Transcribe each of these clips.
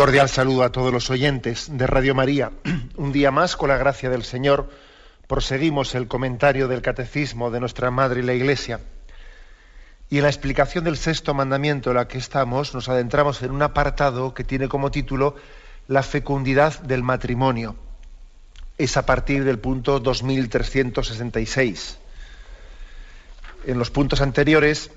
Cordial saludo a todos los oyentes de Radio María. Un día más, con la gracia del Señor, proseguimos el comentario del Catecismo de nuestra Madre y la Iglesia. Y en la explicación del sexto mandamiento en la que estamos, nos adentramos en un apartado que tiene como título La fecundidad del matrimonio. Es a partir del punto 2366. En los puntos anteriores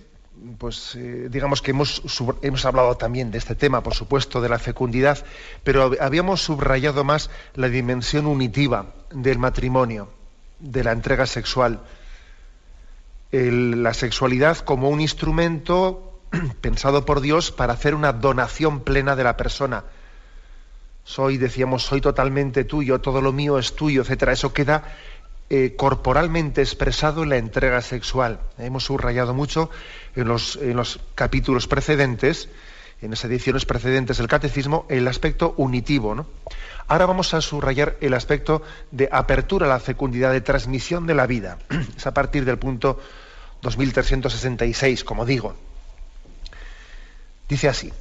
pues eh, digamos que hemos, hemos hablado también de este tema, por supuesto, de la fecundidad, pero habíamos subrayado más la dimensión unitiva del matrimonio, de la entrega sexual. la sexualidad como un instrumento pensado por Dios para hacer una donación plena de la persona. Soy, decíamos, soy totalmente tuyo, todo lo mío es tuyo, etcétera. Eso queda eh, corporalmente expresado en la entrega sexual. Hemos subrayado mucho en los, capítulos precedentes, en las ediciones precedentes del catecismo, el aspecto unitivo. Ahora vamos a subrayar el aspecto de apertura a la fecundidad, de transmisión de la vida. Es a partir del punto 2366, como digo. Dice así,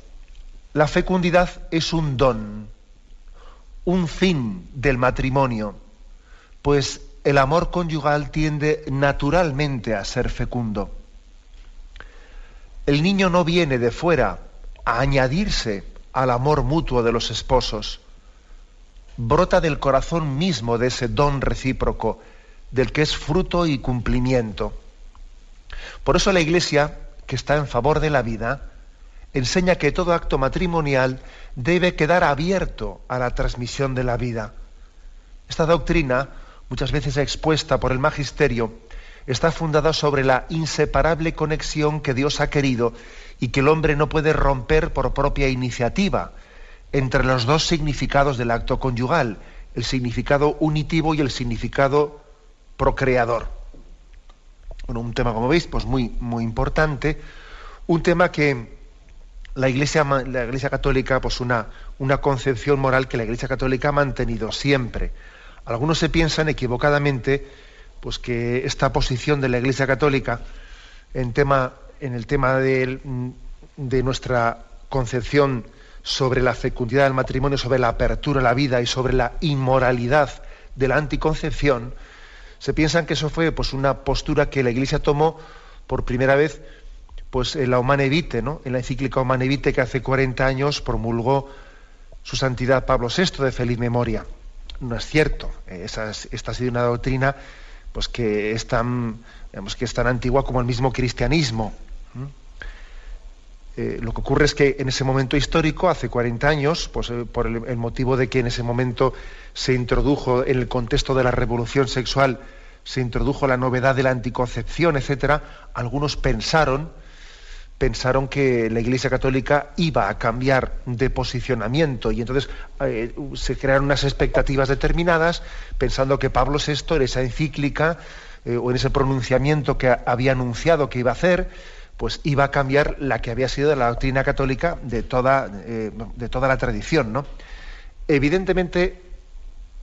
la fecundidad es un don, un fin del matrimonio, pues el amor conyugal tiende naturalmente a ser fecundo. El niño no viene de fuera a añadirse al amor mutuo de los esposos. Brota del corazón mismo de ese don recíproco, del que es fruto y cumplimiento. Por eso la Iglesia, que está en favor de la vida, enseña que todo acto matrimonial debe quedar abierto a la transmisión de la vida. Esta doctrina muchas veces expuesta por el magisterio, está fundada sobre la inseparable conexión que Dios ha querido y que el hombre no puede romper por propia iniciativa entre los dos significados del acto conyugal, el significado unitivo y el significado procreador. Bueno, un tema, como veis, pues muy, muy importante, un tema que la Iglesia, la Iglesia Católica, pues una, una concepción moral que la Iglesia Católica ha mantenido siempre algunos se piensan equivocadamente pues que esta posición de la Iglesia Católica en, el tema de, de nuestra concepción sobre la fecundidad del matrimonio, sobre la apertura a la vida y sobre la inmoralidad de la anticoncepción, se piensan que eso fue pues, una postura que la Iglesia tomó por primera vez pues, en la Humane Vitae, ¿no? en la encíclica Humane Vitae que hace 40 años promulgó su santidad Pablo VI de feliz memoria no es cierto. esta ha sido una doctrina pues, que, es tan, que es tan antigua como el mismo cristianismo. Eh, lo que ocurre es que en ese momento histórico, hace 40 años, pues, eh, por el, motivo de que en ese momento se introdujo, en el contexto de la revolución sexual, se introdujo la novedad de la anticoncepción, etcétera, algunos pensaron pensaron que la Iglesia Católica iba a cambiar de posicionamiento y entonces eh, se crearon unas expectativas determinadas pensando que Pablo VI en esa encíclica eh, o en ese pronunciamiento que había anunciado que iba a hacer, pues iba a cambiar la que había sido la doctrina católica de toda, eh, de toda la tradición. ¿no? Evidentemente,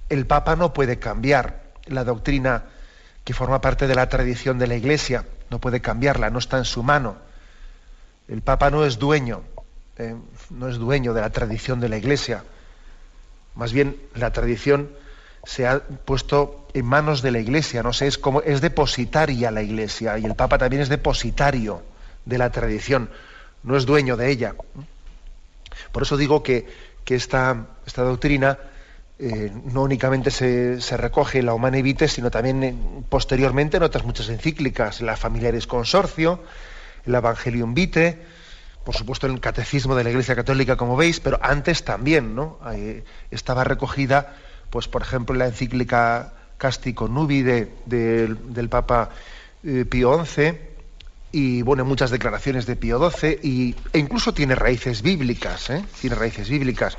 el Papa no puede cambiar la doctrina que forma parte de la tradición de la Iglesia, no puede cambiarla, no está en su mano el Papa no es dueño, eh, no es dueño de la tradición de la Iglesia. Más bien la tradición se ha puesto en manos de la Iglesia, no sé, es como es depositaria la Iglesia y el Papa también es depositario de la tradición, no es dueño de ella. Por eso digo que, esta, esta, doctrina eh, no únicamente se, recoge en la Humane Vitae, sino también posteriormente en otras muchas encíclicas, en la Familiares Consorcio, el Evangelium Vitae, por supuesto en el Catecismo de la Iglesia Católica, como veis, pero antes también, ¿no? estaba recogida, pues por ejemplo, la encíclica Castico Nubi del Papa eh, Pío XI, y bueno, muchas declaraciones de Pío XII y, e incluso tiene raíces bíblicas, ¿eh? tiene raíces bíblicas.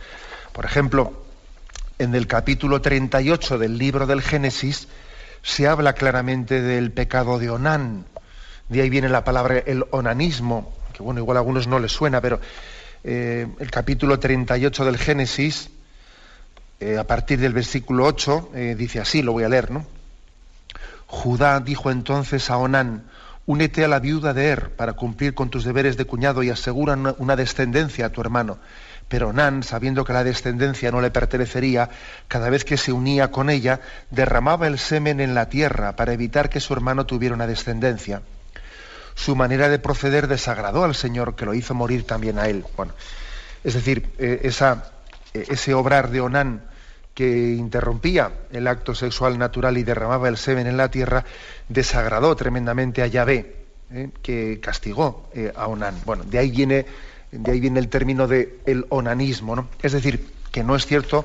Por ejemplo, en el capítulo 38 del libro del Génesis se habla claramente del pecado de Onán. De ahí viene la palabra el onanismo, que bueno, igual a algunos no les suena, pero eh, el capítulo 38 del Génesis, eh, a partir del versículo 8, dice así, lo voy a leer, ¿no? Judá dijo entonces a Onán, Únete a la viuda de Er para cumplir con tus deberes de cuñado y asegura una descendencia a tu hermano. Pero Nan, sabiendo que la descendencia no le pertenecería, cada vez que se unía con ella, derramaba el semen en la tierra para evitar que su hermano tuviera una descendencia. Su manera de proceder desagradó al Señor, que lo hizo morir también a él. Bueno, es decir, eh, esa, eh, ese obrar de Onán que interrumpía el acto sexual natural y derramaba el semen en la tierra, desagradó tremendamente a Yahvé, ¿eh? que castigó a Onán. Bueno, de ahí viene, de ahí viene el término de el onanismo, ¿no? Es decir, que no es cierto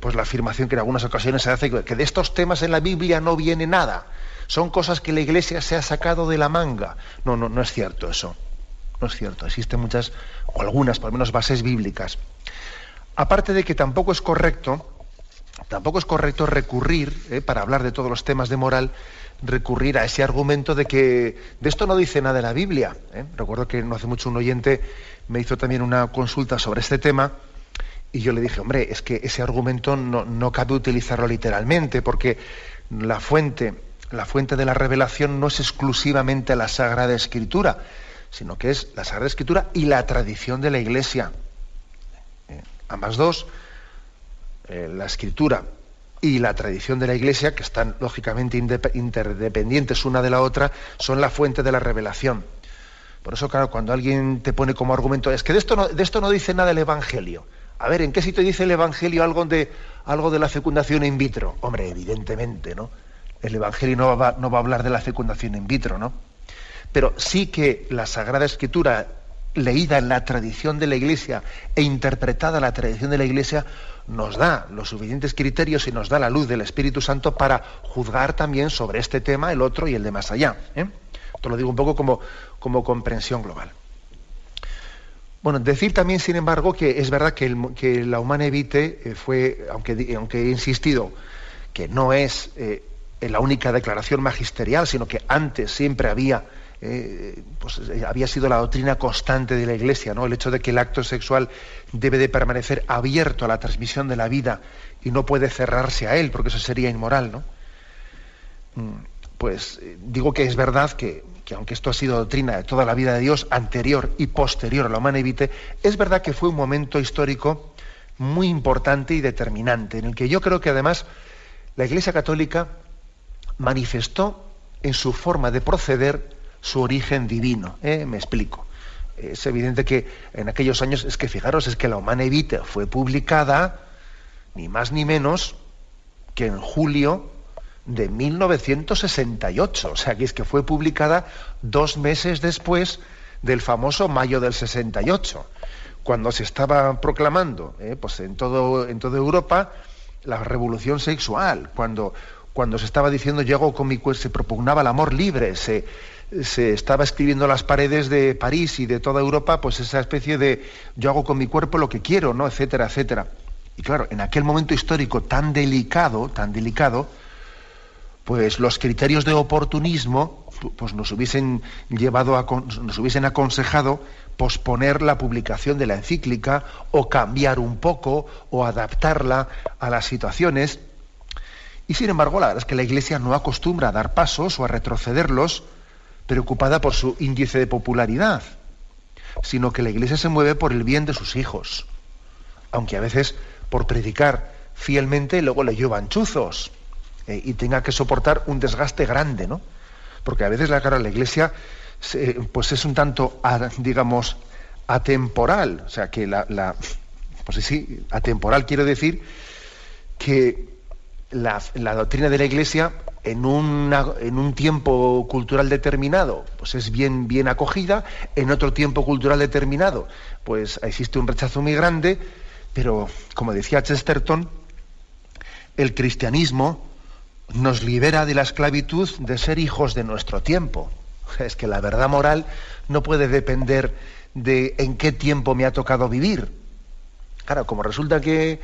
pues la afirmación que en algunas ocasiones se hace que de estos temas en la Biblia no viene nada. Son cosas que la Iglesia se ha sacado de la manga. No, no, no es cierto eso. No es cierto. Existen muchas, o algunas, por lo menos, bases bíblicas. Aparte de que tampoco es correcto, tampoco es correcto recurrir, eh, para hablar de todos los temas de moral, recurrir a ese argumento de que de esto no dice nada la Biblia. Eh. Recuerdo que no hace mucho un oyente me hizo también una consulta sobre este tema y yo le dije, hombre, es que ese argumento no, no cabe utilizarlo literalmente porque la fuente, la fuente de la revelación no es exclusivamente la Sagrada Escritura, sino que es la Sagrada Escritura y la tradición de la Iglesia ambas dos, eh, la escritura y la tradición de la Iglesia, que están lógicamente interdependientes una de la otra, son la fuente de la revelación. Por eso, claro, cuando alguien te pone como argumento, es que de esto no, de esto no dice nada el Evangelio. A ver, ¿en qué sitio dice el Evangelio algo de, algo de la fecundación in vitro? Hombre, evidentemente, ¿no? El Evangelio no va, a hablar de la fecundación in vitro, ¿no? Pero sí que la Sagrada Escritura leída en la tradición de la Iglesia e interpretada en la tradición de la Iglesia, nos da los suficientes criterios y nos da la luz del Espíritu Santo para juzgar también sobre este tema, el otro y el de más allá. ¿eh? Esto lo digo un poco como, como comprensión global. Bueno, decir también, sin embargo, que es verdad que, que la Humana Evite eh, fue, aunque, aunque he insistido, que no es eh, la única declaración magisterial, sino que antes siempre había eh, pues, eh, había sido la doctrina constante de la Iglesia, ¿no? El hecho de que el acto sexual debe de permanecer abierto a la transmisión de la vida y no puede cerrarse a él, porque eso sería inmoral, ¿no? Mm, pues eh, digo que es verdad que, aunque esto ha sido doctrina de toda la vida de Dios, anterior y posterior a la humana evite, es verdad que fue un momento histórico muy importante y determinante, en el que yo creo que además la Iglesia Católica manifestó en su forma de proceder su origen divino. ¿eh? Me explico. Es evidente que en aquellos años, es que fijaros, es que la Humana Evita fue publicada ni más ni menos que en julio de 1968. O sea, que es que fue publicada dos meses después del famoso mayo del 68, cuando se estaba proclamando ¿eh? pues en, todo, en toda Europa la revolución sexual, cuando, cuando se estaba diciendo hago con mi cuerpo, se propugnaba el amor libre, se, se estaba escribiendo en las paredes de París y de toda Europa, pues esa especie de yo hago con mi cuerpo lo que quiero, ¿no? etcétera, etcétera. Y claro, en aquel momento histórico tan delicado, tan delicado, pues los criterios de oportunismo pues nos hubiesen llevado a, nos hubiesen aconsejado posponer la publicación de la encíclica o cambiar un poco o adaptarla a las situaciones. Y sin embargo, la verdad es que la Iglesia no acostumbra a dar pasos o a retrocederlos preocupada por su índice de popularidad, sino que la Iglesia se mueve por el bien de sus hijos, aunque a veces por predicar fielmente luego le llevan chuzos eh, y tenga que soportar un desgaste grande, ¿no? Porque a veces la cara la Iglesia pues es un tanto, digamos, atemporal, o sea que la, la pues sí, atemporal quiero decir que la, doctrina de la Iglesia en, en, un tiempo cultural determinado, pues es bien, bien acogida, en otro tiempo cultural determinado, pues existe un rechazo muy grande, pero como decía Chesterton, el cristianismo nos libera de la esclavitud de ser hijos de nuestro tiempo. Es que la verdad moral no puede depender de en qué tiempo me ha tocado vivir. Claro, como resulta que,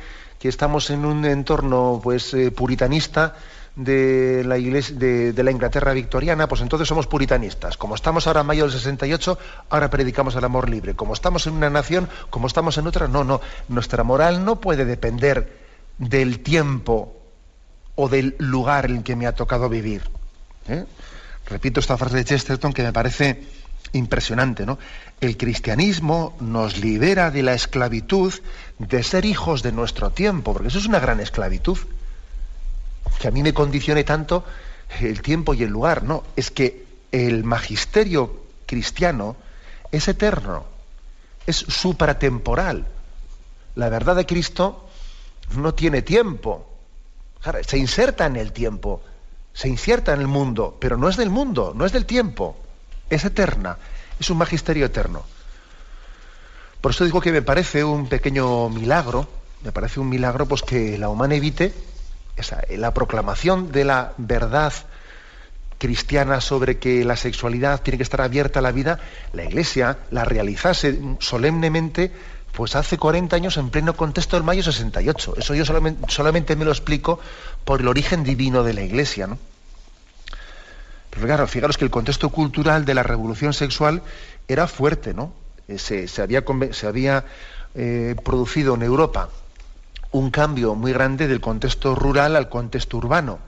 estamos en un entorno pues eh, puritanista de la, iglesia, de, la Inglaterra victoriana, pues entonces somos puritanistas. Como estamos ahora en mayo del 68, ahora predicamos el amor libre. Como estamos en una nación, como estamos en otra, no, no. Nuestra moral no puede depender del tiempo o del lugar en que me ha tocado vivir. ¿eh? Repito esta frase de Chesterton que me parece impresionante, ¿no? El cristianismo nos libera de la esclavitud de ser hijos de nuestro tiempo, porque eso es una gran esclavitud. Que a mí me condicione tanto el tiempo y el lugar, no, es que el magisterio cristiano es eterno, es supratemporal. La verdad de Cristo no tiene tiempo, se inserta en el tiempo, se inserta en el mundo, pero no es del mundo, no es del tiempo, es eterna, es un magisterio eterno. Por eso digo que me parece un pequeño milagro, me parece un milagro pues que la humana evite esa, la proclamación de la verdad cristiana sobre que la sexualidad tiene que estar abierta a la vida, la Iglesia la realizase solemnemente pues hace 40 años en pleno contexto del mayo 68. Eso yo solamente, me lo explico por el origen divino de la Iglesia. ¿no? Pero claro, fijaros que el contexto cultural de la revolución sexual era fuerte, ¿no? Eh, se, había, se había eh, producido en Europa un cambio muy grande del contexto rural al contexto urbano.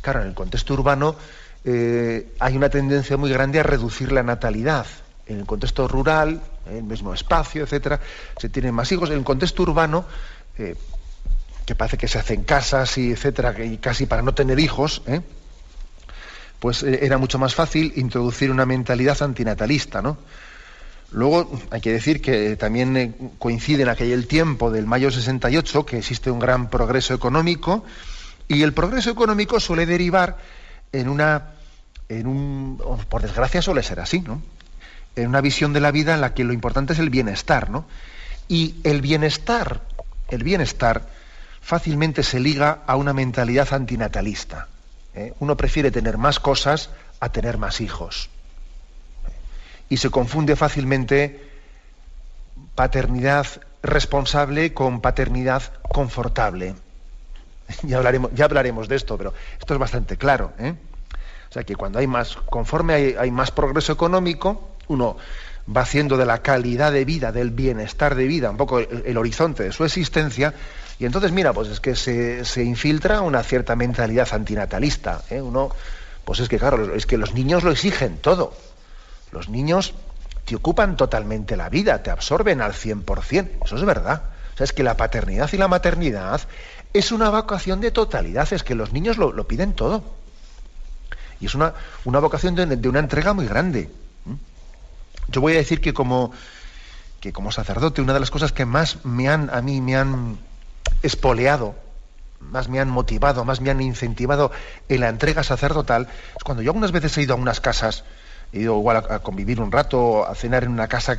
Claro, en el contexto urbano eh, hay una tendencia muy grande a reducir la natalidad en el contexto rural, en el mismo espacio, etcétera, se tienen más hijos. En el contexto urbano, que parece que se hacen casas y etcétera, y casi para no tener hijos, ¿eh? Pues eh, era mucho más fácil introducir una mentalidad antinatalista, ¿no? Luego hay que decir que también coincide en aquel tiempo del mayo 68 que existe un gran progreso económico y el progreso económico suele derivar en una, en un, por desgracia suele ser así, ¿no? en una visión de la vida en la que lo importante es el bienestar, ¿no? Y el bienestar, el bienestar fácilmente se liga a una mentalidad antinatalista. ¿Eh? Uno prefiere tener más cosas a tener más hijos. Y se confunde fácilmente paternidad responsable con paternidad confortable. Ya hablaremos, ya hablaremos de esto, pero esto es bastante claro. ¿eh? O sea que cuando hay más, conforme hay más progreso económico, uno va haciendo de la calidad de vida, del bienestar de vida, un poco el, horizonte de su existencia, y entonces, mira, pues es que se, infiltra una cierta mentalidad antinatalista. ¿eh? Uno, pues es que, claro, es que los niños lo exigen todo. Los niños te ocupan totalmente la vida, te absorben al 100%. Eso es verdad. O sea, es que la paternidad y la maternidad es una vocación de totalidad, es que los niños lo, piden todo. Y es una, una vocación de una entrega muy grande. Yo voy a decir que como, que como sacerdote, una de las cosas que más me han, a mí me han espoleado, más me han motivado, más me han incentivado en la entrega sacerdotal, es cuando yo algunas veces he ido a unas casas, he ido igual a, convivir un rato, a cenar en una casa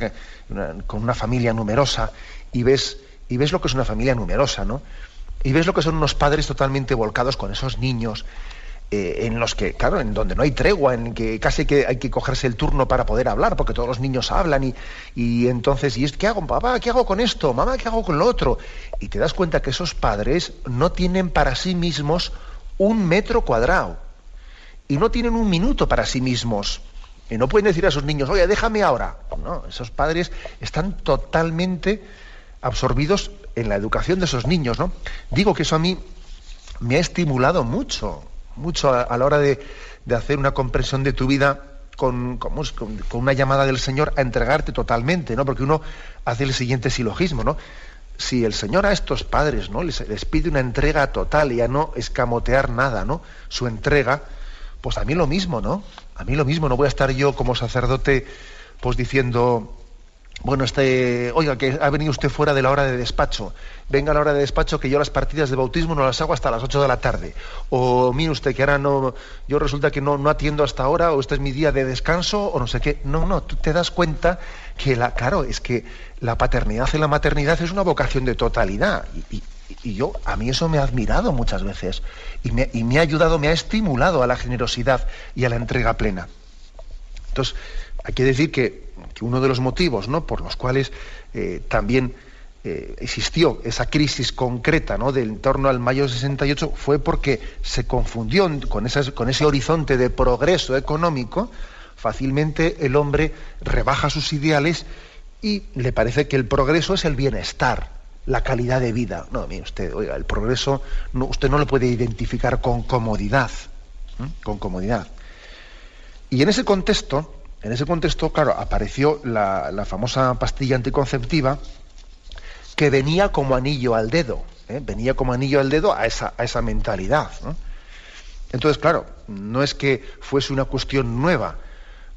con una familia numerosa, y ves, y ves lo que es una familia numerosa, ¿no? Y ves lo que son unos padres totalmente volcados con esos niños, eh, en los que, claro, en donde no hay tregua, en que casi que hay que cogerse el turno para poder hablar, porque todos los niños hablan y, y entonces, ¿y qué hago, papá? ¿Qué hago con esto? Mamá, ¿qué hago con lo otro? Y te das cuenta que esos padres no tienen para sí mismos un metro cuadrado y no tienen un minuto para sí mismos. Y no pueden decir a sus niños, oye, déjame ahora. No, esos padres están totalmente absorbidos en la educación de esos niños, ¿no? Digo que eso a mí me ha estimulado mucho, mucho a, la hora de, hacer una comprensión de tu vida con, con, una llamada del Señor a entregarte totalmente, ¿no? Porque uno hace el siguiente silogismo, ¿no? Si el Señor a estos padres, ¿no? Les, les, pide una entrega total y a no escamotear nada, ¿no? Su entrega, pues a mí lo mismo, ¿no? A mí lo mismo, no voy a estar yo como sacerdote, pues diciendo, bueno, este, oiga, que ha venido usted fuera de la hora de despacho. Venga a la hora de despacho que yo las partidas de bautismo no las hago hasta las 8 de la tarde. O mire usted que ahora no, yo resulta que no, no atiendo hasta ahora, o este es mi día de descanso, o no sé qué. No, no, tú te das cuenta que la, claro, es que la paternidad y la maternidad es una vocación de totalidad. Y, yo, a mí eso me ha admirado muchas veces. Y me, y me ha ayudado, me ha estimulado a la generosidad y a la entrega plena. Entonces, hay que decir que, uno de los motivos ¿no? por los cuales eh, también eh, existió esa crisis concreta ¿no? del torno al mayo 68 fue porque se confundió con, con ese horizonte de progreso económico, fácilmente el hombre rebaja sus ideales y le parece que el progreso es el bienestar, la calidad de vida. No, mire usted, oiga, el progreso usted no lo puede identificar con comodidad, con comodidad. Y en ese contexto, en ese contexto, claro, apareció la, famosa pastilla anticonceptiva que venía como anillo al dedo, ¿eh? venía como anillo al dedo a esa, a esa mentalidad. Entonces, claro, no es que fuese una cuestión nueva,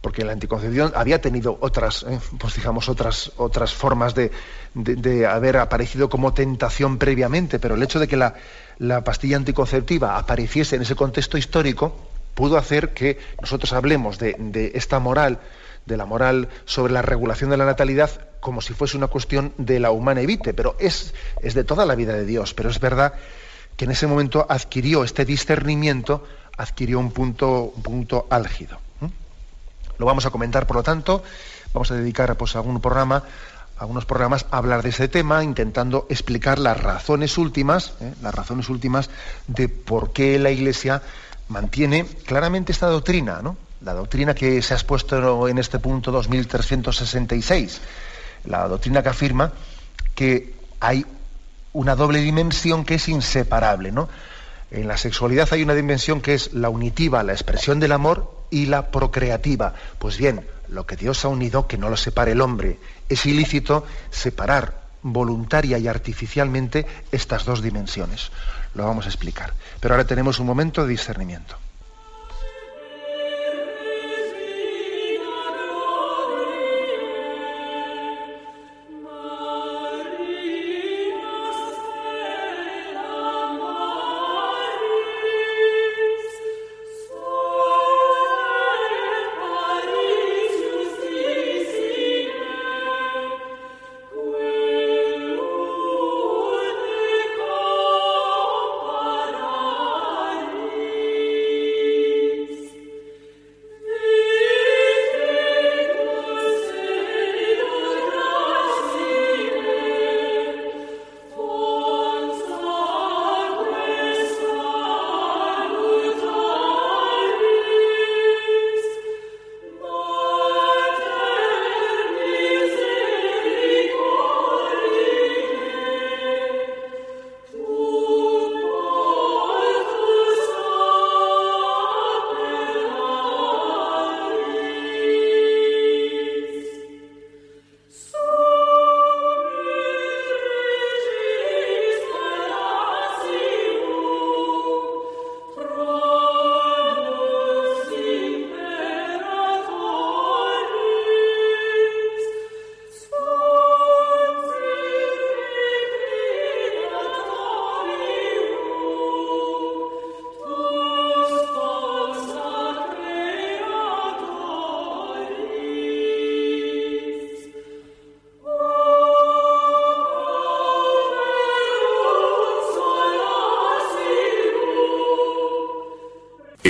porque la anticoncepción había tenido otras, ¿eh? pues digamos, otras, otras formas de, de, haber aparecido como tentación previamente, pero el hecho de que la, la pastilla anticonceptiva apareciese en ese contexto histórico, pudo hacer que nosotros hablemos de, esta moral, de la moral sobre la regulación de la natalidad, como si fuese una cuestión de la humana evite, pero es, es de toda la vida de Dios. Pero es verdad que en ese momento adquirió este discernimiento, adquirió un punto, un punto álgido. Lo vamos a comentar, por lo tanto, vamos a dedicar pues, algún programa, algunos programas a hablar de ese tema, intentando explicar las razones últimas, ¿eh? las razones últimas de por qué la Iglesia mantiene claramente esta doctrina, ¿no? La doctrina que se ha expuesto en este punto 2366, la doctrina que afirma que hay una doble dimensión que es inseparable, ¿no? En la sexualidad hay una dimensión que es la unitiva, la expresión del amor, y la procreativa. Pues bien, lo que Dios ha unido, que no lo separe el hombre. Es ilícito separar voluntaria y artificialmente estas dos dimensiones. Lo vamos a explicar. Pero ahora tenemos un momento de discernimiento.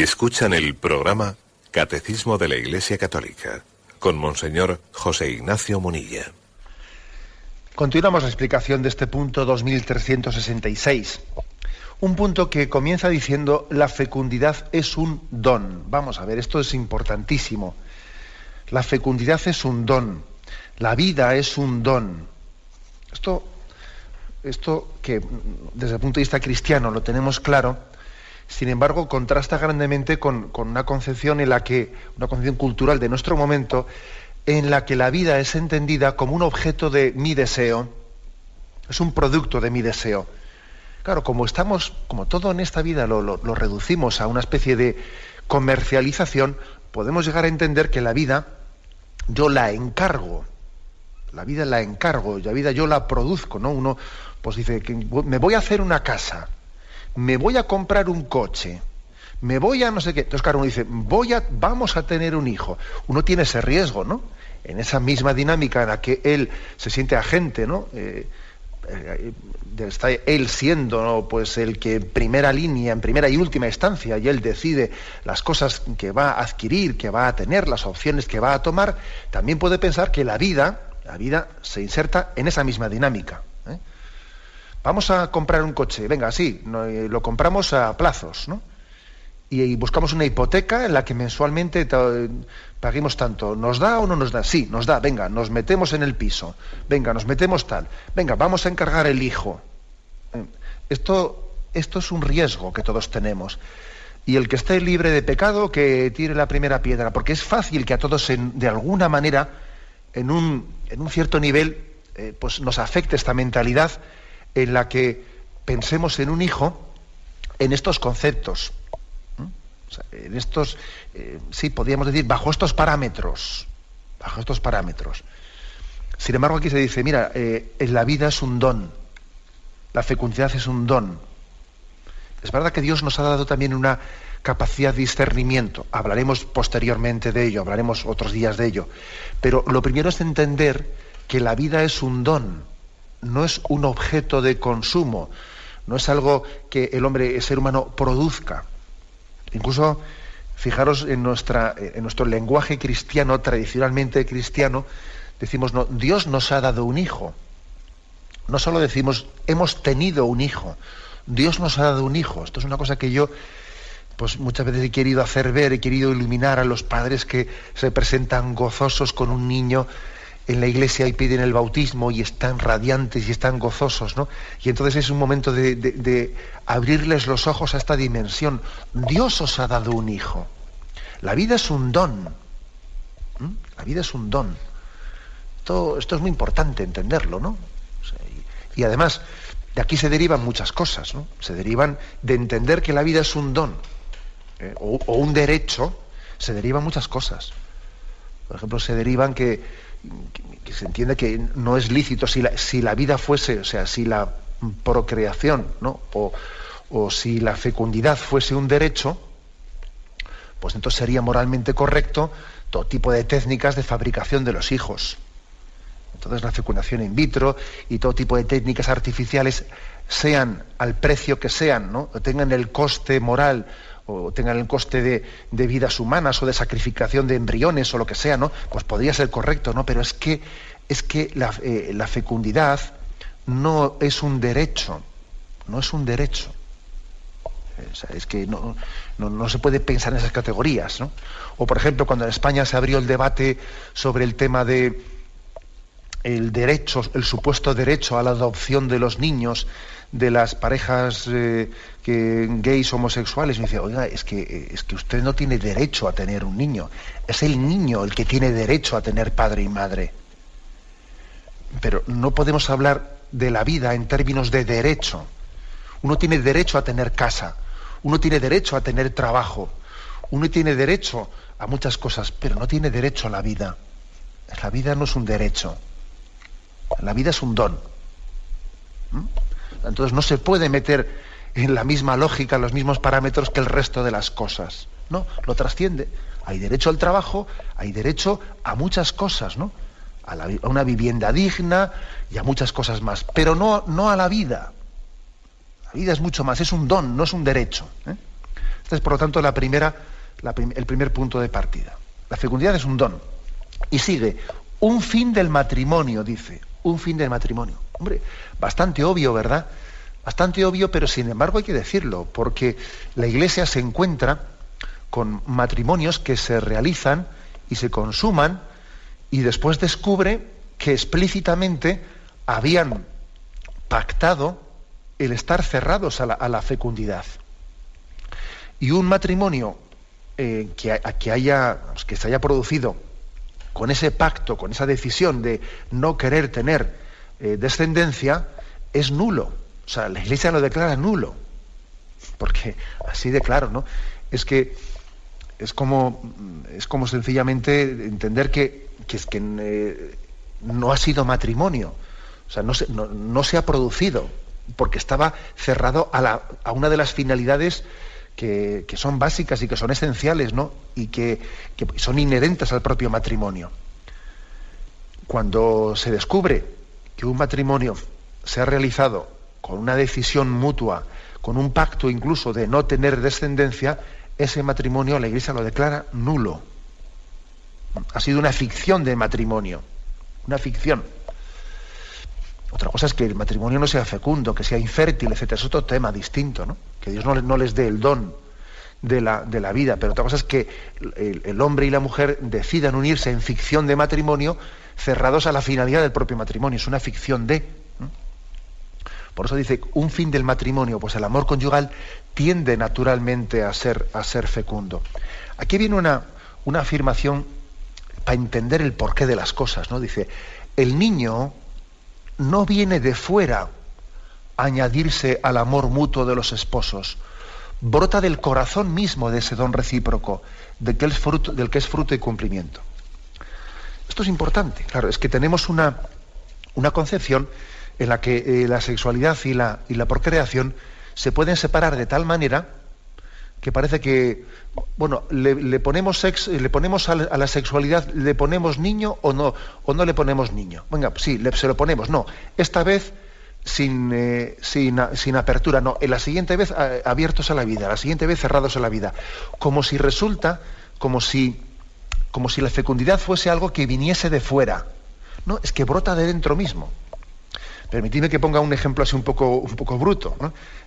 Escuchan el programa Catecismo de la Iglesia Católica con Monseñor José Ignacio Munilla. Continuamos la explicación de este punto 2366. Un punto que comienza diciendo la fecundidad es un don. Vamos a ver, esto es importantísimo. La fecundidad es un don. La vida es un don. Esto, esto que desde el punto de vista cristiano lo tenemos claro, sin embargo, contrasta grandemente con, una concepción en la que, una concepción cultural de nuestro momento, en la que la vida es entendida como un objeto de mi deseo, es un producto de mi deseo. Claro, como estamos, como todo en esta vida lo, lo reducimos a una especie de comercialización, podemos llegar a entender que la vida yo la encargo, la vida la encargo, la vida yo la produzco, ¿no? Uno pues dice que me voy a hacer una casa, me voy a comprar un coche, me voy a no sé qué. Entonces, claro, uno dice, voy a, vamos a tener un hijo. Uno tiene ese riesgo, ¿no? En esa misma dinámica en la que él se siente agente, ¿no? Eh, eh, está él siendo pues el que en primera línea, en primera y última instancia, y él decide las cosas que va a adquirir, que va a tener, las opciones que va a tomar, también puede pensar que la vida, la vida se inserta en esa misma dinámica. ¿Eh? Vamos a comprar un coche, venga, sí, eh, lo compramos a plazos, ¿no? Y, buscamos una hipoteca en la que mensualmente paguemos tanto. ¿Nos da o no nos da? Sí, nos da. Venga, nos metemos en el piso. Venga, nos metemos tal. Venga, vamos a encargar el hijo. Eh, esto, esto es un riesgo que todos tenemos. Y el que esté libre de pecado, que tire la primera piedra, porque es fácil que a todos, de alguna manera, en un, en un cierto nivel, eh, pues nos afecte esta mentalidad en la que pensemos en un hijo en estos conceptos en estos, eh, sí, podríamos decir, bajo estos parámetros, bajo estos parámetros. Sin embargo, aquí se dice, mira, eh, la vida es un don, la fecundidad es un don. Es verdad que Dios nos ha dado también una capacidad de discernimiento. Hablaremos posteriormente de ello, hablaremos otros días de ello. Pero lo primero es entender que la vida es un don, no es un objeto de consumo, no es algo que el hombre, el ser humano, produzca. Incluso, fijaros en, nuestra, en nuestro lenguaje cristiano, tradicionalmente cristiano, decimos, no, Dios nos ha dado un hijo. No solo decimos, hemos tenido un hijo, Dios nos ha dado un hijo. Esto es una cosa que yo pues muchas veces he querido hacer ver, he querido iluminar a los padres que se presentan gozosos con un niño en la iglesia y piden el bautismo y están radiantes y están gozosos, ¿no? Y entonces es un momento de, abrirles los ojos a esta dimensión. Dios os ha dado un hijo. La vida es un don. La vida es un don. Esto, esto, es muy importante entenderlo, ¿no? y, además, de aquí se derivan muchas cosas, ¿no? Se derivan de entender que la vida es un don ¿eh? o un derecho, se derivan muchas cosas. Por ejemplo, se derivan que que, se entiende que no es lícito si la, si la vida fuese, o sea, si la procreación, ¿no? O, o si la fecundidad fuese un derecho, pues entonces sería moralmente correcto todo tipo de técnicas de fabricación de los hijos. Entonces la fecundación in vitro y todo tipo de técnicas artificiales, sean al precio que sean, ¿no? o tengan el coste moral o tengan el coste de, vidas humanas o de sacrificación de embriones o lo que sea, ¿no? Pues podría ser correcto, ¿no? Pero es que, es que la, eh, fecundidad no es un derecho, no es un derecho. es que no, no, se puede pensar en esas categorías, ¿no? O por ejemplo, cuando en España se abrió el debate sobre el tema de el derecho, el supuesto derecho a la adopción de los niños de las parejas eh, que, gays homosexuales. Me dice, oiga, es que, es que usted no tiene derecho a tener un niño. Es el niño el que tiene derecho a tener padre y madre. Pero no podemos hablar de la vida en términos de derecho. Uno tiene derecho a tener casa, uno tiene derecho a tener trabajo, uno tiene derecho a muchas cosas, pero no tiene derecho a la vida. La vida no es un derecho, la vida es un don. ¿Mm? Entonces no se puede meter en la misma lógica, los mismos parámetros que el resto de las cosas. No, lo trasciende. Hay derecho al trabajo, hay derecho a muchas cosas, ¿no? A, una vivienda digna y a muchas cosas más, pero no, no a la vida. La vida es mucho más, es un don, no es un derecho. Este es, por lo tanto, la primera, el primer punto de partida. La fecundidad es un don. Y sigue, un fin del matrimonio, dice, un fin del matrimonio. Hombre, bastante obvio, ¿verdad? Bastante obvio, pero sin embargo hay que decirlo, porque la Iglesia se encuentra con matrimonios que se realizan y se consuman y después descubre que explícitamente habían pactado el estar cerrados a la, fecundidad. Y un matrimonio eh, que, que, haya, que se haya producido con ese pacto, con esa decisión de no querer tener eh, descendencia, es nulo. O sea, la Iglesia lo declara nulo. Porque así de claro, ¿no? Es que es como, es como sencillamente entender que, es que eh, no ha sido matrimonio. O sea, no se, no, se ha producido porque estaba cerrado a, la, a una de las finalidades que, son básicas y que son esenciales, ¿no? Y que, que son inherentes al propio matrimonio. Cuando se descubre que un matrimonio se ha realizado con una decisión mutua, con un pacto incluso de no tener descendencia, ese matrimonio la Iglesia lo declara nulo. Ha sido una ficción de matrimonio, una ficción. Otra cosa es que el matrimonio no sea fecundo, que sea infértil, etc. Es otro tema distinto, ¿no? Que Dios no, les dé el don de la, de la, vida. Pero otra cosa es que el, hombre y la mujer decidan unirse en ficción de matrimonio cerrados a la finalidad del propio matrimonio. Es una ficción de. Por eso dice, un fin del matrimonio, pues el amor conyugal tiende naturalmente a ser, a ser fecundo. Aquí viene una, una afirmación para entender el porqué de las cosas, ¿no? Dice, el niño no viene de fuera a añadirse al amor mutuo de los esposos, brota del corazón mismo de ese don recíproco, del que es fruto, del que es fruto y cumplimiento. Esto es importante, claro, es que tenemos una, una concepción en la que eh, la sexualidad y la, y procreación se pueden separar de tal manera que parece que, bueno, le, ponemos sex, le ponemos a la, sexualidad, le ponemos niño o no, o no le ponemos niño. Venga, sí, se lo ponemos, no. Esta vez sin, eh, sin, sin, apertura, no. En la siguiente vez abiertos a la vida, la siguiente vez cerrados a la vida. Como si resulta, como si, como si la fecundidad fuese algo que viniese de fuera. No, es que brota de dentro mismo. Permitidme que ponga un ejemplo así un poco, un poco bruto.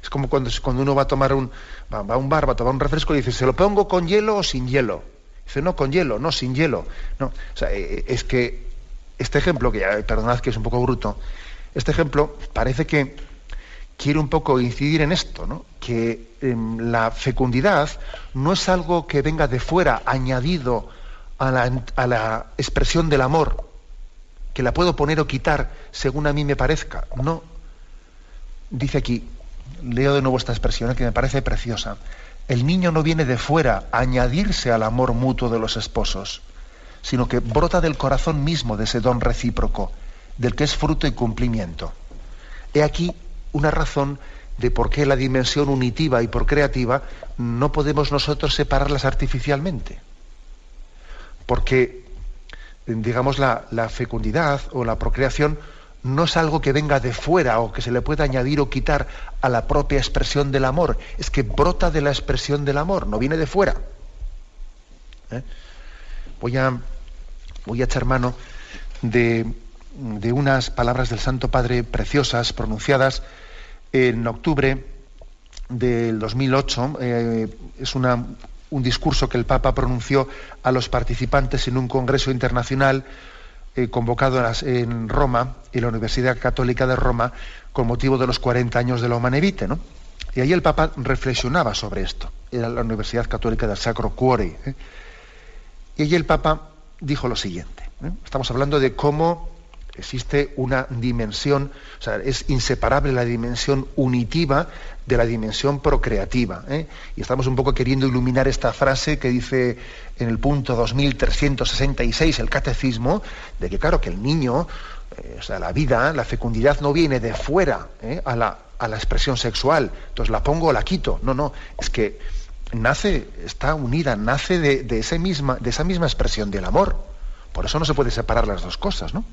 Es como cuando, cuando uno va a tomar un, va, a un bar, va a tomar un refresco y dice, ¿se lo pongo con hielo o sin hielo? Dice, no, con hielo, no, sin hielo. No, o sea, eh, es que este ejemplo, que ya, perdonad que es un poco bruto, este ejemplo parece que quiere un poco incidir en esto, que em, la fecundidad no es algo que venga de fuera, añadido a la, expresión del amor, que la puedo poner o quitar según a mí me parezca. No. Dice aquí, leo de nuevo esta expresión que me parece preciosa. El niño no viene de fuera a añadirse al amor mutuo de los esposos, sino que brota del corazón mismo de ese don recíproco, del que es fruto y cumplimiento. He aquí una razón de por qué la dimensión unitiva y procreativa no podemos nosotros separarlas artificialmente. Porque digamos, la, fecundidad o la procreación no es algo que venga de fuera o que se le pueda añadir o quitar a la propia expresión del amor, es que brota de la expresión del amor, no viene de fuera. ¿Eh? Voy, a, voy a echar mano de, unas palabras del Santo Padre preciosas, pronunciadas en octubre del 2008. Eh, es una, un discurso que el Papa pronunció a los participantes en un congreso internacional eh, convocado en, Roma, en la Universidad Católica de Roma, con motivo de los 40 años de la Humanevite. ¿no? Y ahí el Papa reflexionaba sobre esto. Era la Universidad Católica del Sacro Cuore. ¿eh? Y allí el Papa dijo lo siguiente. Estamos hablando de cómo existe una dimensión, o sea, es inseparable la dimensión unitiva de la dimensión procreativa. ¿eh? Y estamos un poco queriendo iluminar esta frase que dice en el punto 2366 el catecismo, de que claro, que el niño, eh, o sea, la vida, la fecundidad no viene de fuera ¿eh? a, la, expresión sexual, entonces la pongo o la quito. No, no, es que nace, está unida, nace de, de, ese misma, de esa misma expresión del amor. Por eso no se puede separar las dos cosas, ¿no?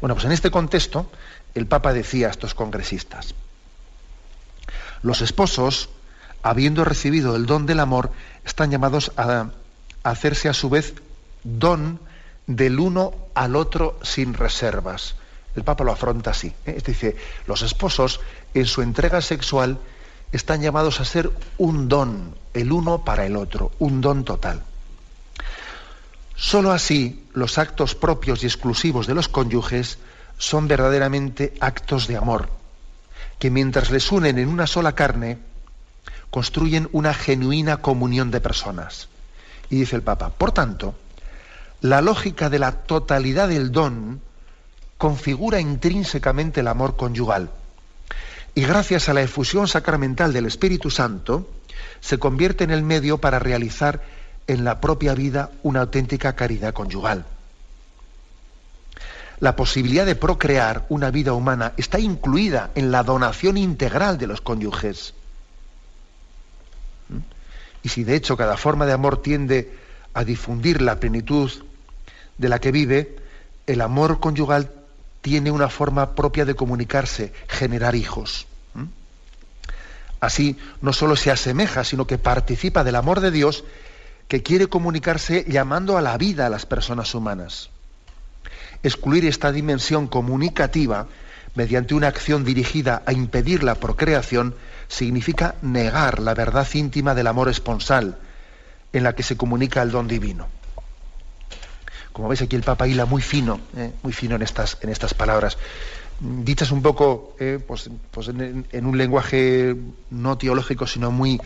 Bueno, pues en este contexto, el Papa decía a estos congresistas, los esposos, habiendo recibido el don del amor, están llamados a, hacerse a su vez don del uno al otro sin reservas. El Papa lo afronta así. ¿eh? Decir, los esposos en su entrega sexual están llamados a ser un don, el uno para el otro, un don total. Solo así los actos propios y exclusivos de los cónyuges son verdaderamente actos de amor, que mientras les unen en una sola carne, construyen una genuina comunión de personas. Y dice el Papa, por tanto, la lógica de la totalidad del don configura intrínsecamente el amor conyugal. Y gracias a la efusión sacramental del Espíritu Santo, se convierte en el medio para realizar en la propia vida una auténtica caridad conyugal. La posibilidad de procrear una vida humana está incluida en la donación integral de los cónyuges. ¿Mm? Y si de hecho cada forma de amor tiende a difundir la plenitud de la que vive, el amor conyugal tiene una forma propia de comunicarse, generar hijos. Así no solo se asemeja, sino que participa del amor de Dios que quiere comunicarse llamando a la vida a las personas humanas. Excluir esta dimensión comunicativa mediante una acción dirigida a impedir la procreación significa negar la verdad íntima del amor esponsal en la que se comunica el don divino. Como veis aquí el Papa hila muy fino, eh, muy fino en estas, en estas palabras dichas un poco eh, pues, pues en, un lenguaje no teológico, sino muy,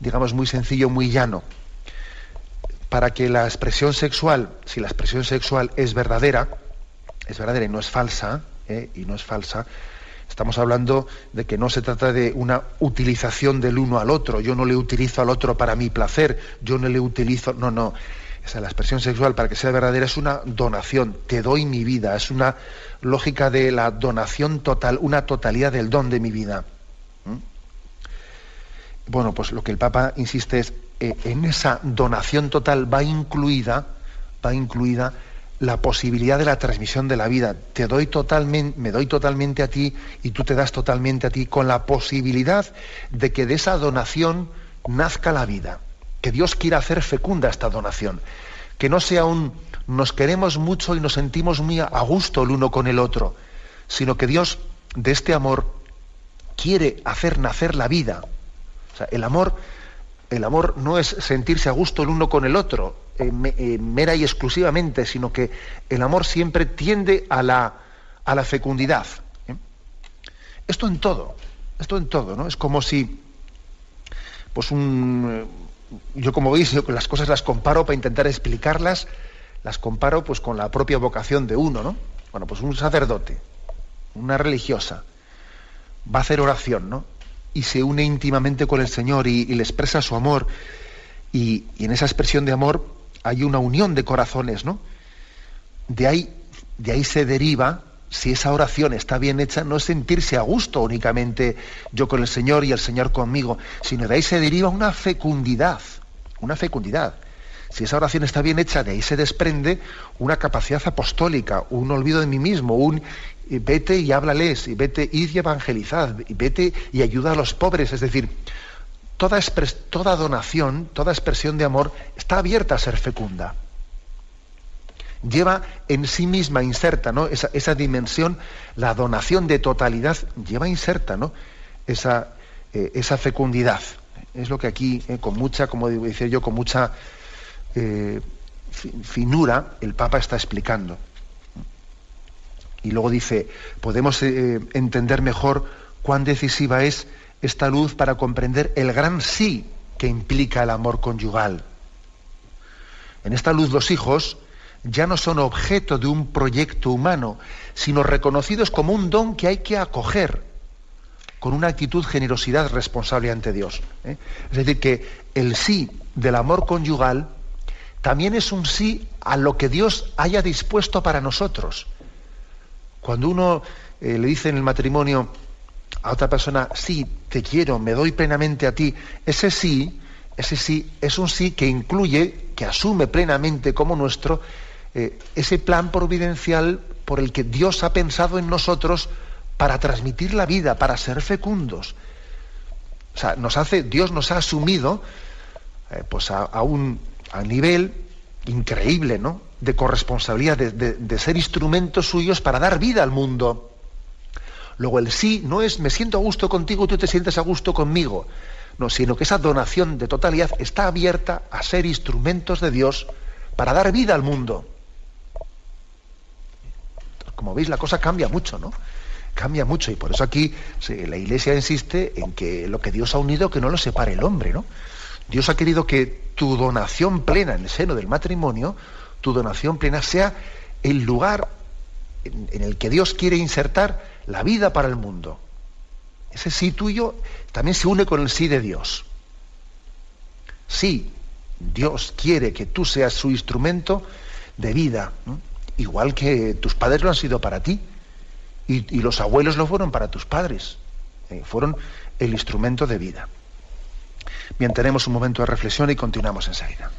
digamos, muy sencillo, muy llano. Para que la expresión sexual, si la expresión sexual es verdadera, es verdadera y no es falsa, eh, y no es falsa, estamos hablando de que no se trata de una utilización del uno al otro. Yo no le utilizo al otro para mi placer, yo no le utilizo, no, no la expresión sexual, para que sea verdadera, es una donación. Te doy mi vida. Es una lógica de la donación total, una totalidad del don de mi vida. ¿Mm? Bueno, pues lo que el Papa insiste es, en esa donación total va incluida, va incluida la posibilidad de la transmisión de la vida. Te doy totalmente, me doy totalmente a ti y tú te das totalmente a ti con la posibilidad de que de esa donación nazca la vida que Dios quiera hacer fecunda esta donación, que no sea un nos queremos mucho y nos sentimos muy a gusto el uno con el otro, sino que Dios de este amor quiere hacer nacer la vida. O sea, el amor, el amor no es sentirse a gusto el uno con el otro, eh, eh, mera y exclusivamente, sino que el amor siempre tiende a la, a la fecundidad. ¿eh? Esto en todo, esto en todo, ¿no? Es como si pues un yo como veis, yo las cosas las comparo para intentar explicarlas, las comparo pues con la propia vocación de uno, ¿no? Bueno, pues un sacerdote, una religiosa, va a hacer oración, ¿no? Y se une íntimamente con el Señor y, le expresa su amor. Y, en esa expresión de amor hay una unión de corazones, ¿no? De ahí, de ahí se deriva si esa oración está bien hecha, no es sentirse a gusto únicamente yo con el Señor y el Señor conmigo, sino de ahí se deriva una fecundidad, una fecundidad. Si esa oración está bien hecha, de ahí se desprende una capacidad apostólica, un olvido de mí mismo, un vete y háblales, y vete, id y evangelizad, y vete y ayuda a los pobres. Es decir, toda, toda donación, toda expresión de amor está abierta a ser fecunda lleva en sí misma inserta ¿no? esa, dimensión, la donación de totalidad, lleva inserta ¿no? esa, eh, esa fecundidad. Es lo que aquí, eh, con mucha, como decía yo, con mucha eh, finura, el Papa está explicando. Y luego dice, podemos entender mejor cuán decisiva es esta luz para comprender el gran sí que implica el amor conyugal. En esta luz los hijos ya no son objeto de un proyecto humano, sino reconocidos como un don que hay que acoger con una actitud generosidad responsable ante Dios. ¿eh? Es decir, que el sí del amor conyugal también es un sí a lo que Dios haya dispuesto para nosotros. Cuando uno eh, le dice en el matrimonio a otra persona, sí, te quiero, me doy plenamente a ti, ese sí, ese sí es un sí que incluye, que asume plenamente como nuestro eh, ese plan providencial por el que Dios ha pensado en nosotros para transmitir la vida, para ser fecundos. O sea, nos hace, Dios nos ha asumido eh, pues a, un nivel increíble, ¿no? De corresponsabilidad, de, de, ser instrumentos suyos para dar vida al mundo. Luego el sí no es me siento a gusto contigo, tú te sientes a gusto conmigo. No, sino que esa donación de totalidad está abierta a ser instrumentos de Dios para dar vida al mundo como veis, la cosa cambia mucho, ¿no? Cambia mucho y por eso aquí la Iglesia insiste en que lo que Dios ha unido, que no lo separe el hombre, ¿no? Dios ha querido que tu donación plena en el seno del matrimonio, tu donación plena sea el lugar en, el que Dios quiere insertar la vida para el mundo. Ese sí tuyo también se une con el sí de Dios. Sí, Dios quiere que tú seas su instrumento de vida. igual que tus padres lo han sido para ti y, los abuelos lo fueron para tus padres. Eh, fueron el instrumento de vida. Bien, tenemos un momento de reflexión y continuamos enseguida.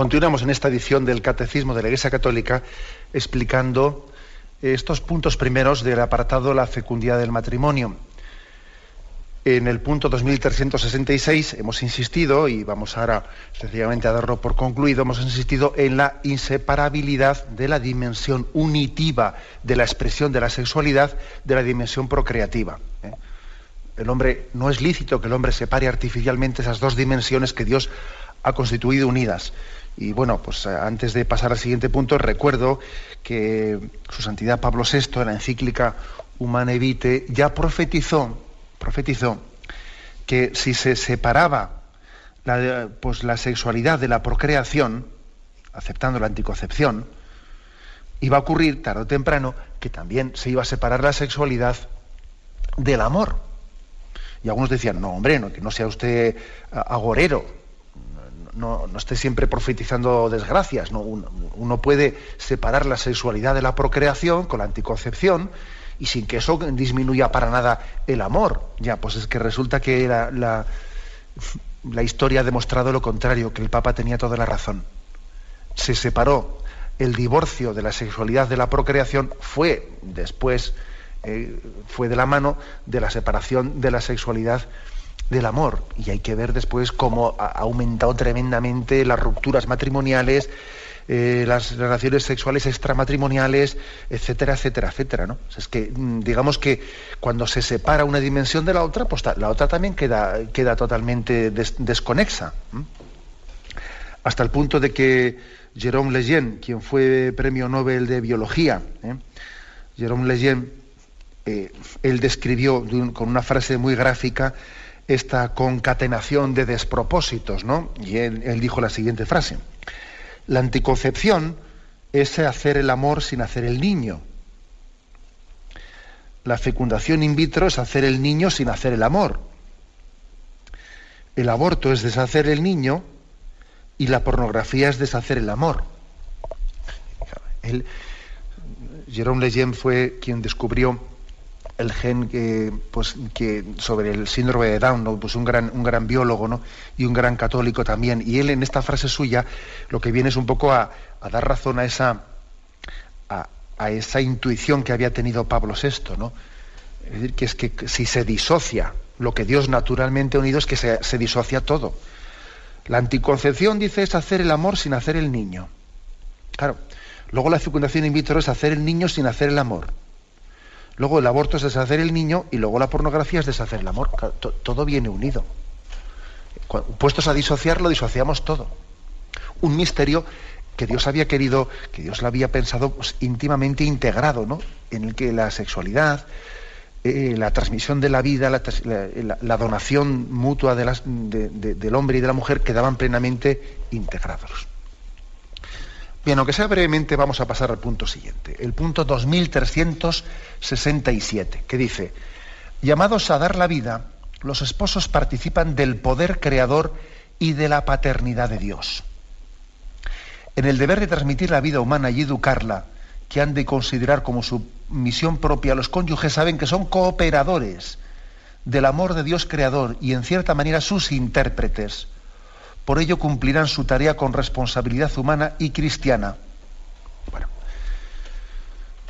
Continuamos en esta edición del Catecismo de la Iglesia Católica explicando estos puntos primeros del apartado La fecundidad del matrimonio. En el punto 2366 hemos insistido, y vamos ahora sencillamente a darlo por concluido, hemos insistido en la inseparabilidad de la dimensión unitiva de la expresión de la sexualidad de la dimensión procreativa. ¿eh? El hombre, no es lícito que el hombre separe artificialmente esas dos dimensiones que Dios ha constituido unidas. Y bueno, pues eh, antes de pasar al siguiente punto, recuerdo que su santidad Pablo VI, en la encíclica Humane Vitae, ya profetizó profetizó que si se separaba la, pues, la sexualidad de la procreación, aceptando la anticoncepción, iba a ocurrir tarde o temprano que también se iba a separar la sexualidad del amor. Y algunos decían, no, hombre, no, que no sea usted agorero, no, no esté siempre profetizando desgracias. No, uno puede separar la sexualidad de la procreación con la anticoncepción y sin que eso disminuya para nada el amor. Ya, pues es que resulta que la, la, historia ha demostrado lo contrario, que el Papa tenía toda la razón. Se separó. El divorcio de la sexualidad de la procreación fue después, eh, fue de la mano de la separación de la sexualidad del amor. Y hay que ver después cómo ha aumentado tremendamente las rupturas matrimoniales, eh, las relaciones sexuales extramatrimoniales, etcétera, etcétera, etcétera. ¿no? es que mm, digamos que cuando se separa una dimensión de la otra, pues la otra también queda, queda totalmente desconexa. Hasta el punto de que Jérôme Lejeune, quien fue premio Nobel de Biología, ¿eh? Lejeune, eh, él describió con una frase muy gráfica esta concatenación de despropósitos, ¿no? Y él dijo la siguiente frase. La anticoncepción es hacer el amor sin hacer el niño. La fecundación in vitro es hacer el niño sin hacer el amor. El aborto es deshacer el niño y la pornografía es deshacer el amor. Jérôme Lejeune fue quien descubrió el gen que, pues, que sobre el síndrome de Down, pues un gran, un gran biólogo ¿no? y un gran católico también. Y él en esta frase suya lo que viene es un poco a, dar razón a esa, a, esa intuición que había tenido Pablo VI. ¿no? Es decir, que es que si se disocia lo que Dios naturalmente ha unido es que se, se disocia todo. La anticoncepción, dice, es hacer el amor sin hacer el niño. Claro. Luego la fecundación in vitro es hacer el niño sin hacer el amor. Luego el aborto es deshacer el niño y luego la pornografía es deshacer el amor. Todo viene unido. Puestos a disociarlo, disociamos todo. Un misterio que Dios había querido, que Dios lo había pensado pues, íntimamente integrado, ¿no? En el que la sexualidad, eh, la transmisión de la vida, la, donación mutua del hombre y de la mujer quedaban plenamente integrados. Bien, aunque sea brevemente, vamos a pasar al punto siguiente. El punto 2367, que dice, llamados a dar la vida, los esposos participan del poder creador y de la paternidad de Dios. En el deber de transmitir la vida humana y educarla, que han de considerar como su misión propia, los cónyuges saben que son cooperadores del amor de Dios creador y en cierta manera sus intérpretes por ello cumplirán su tarea con responsabilidad humana y cristiana. Bueno,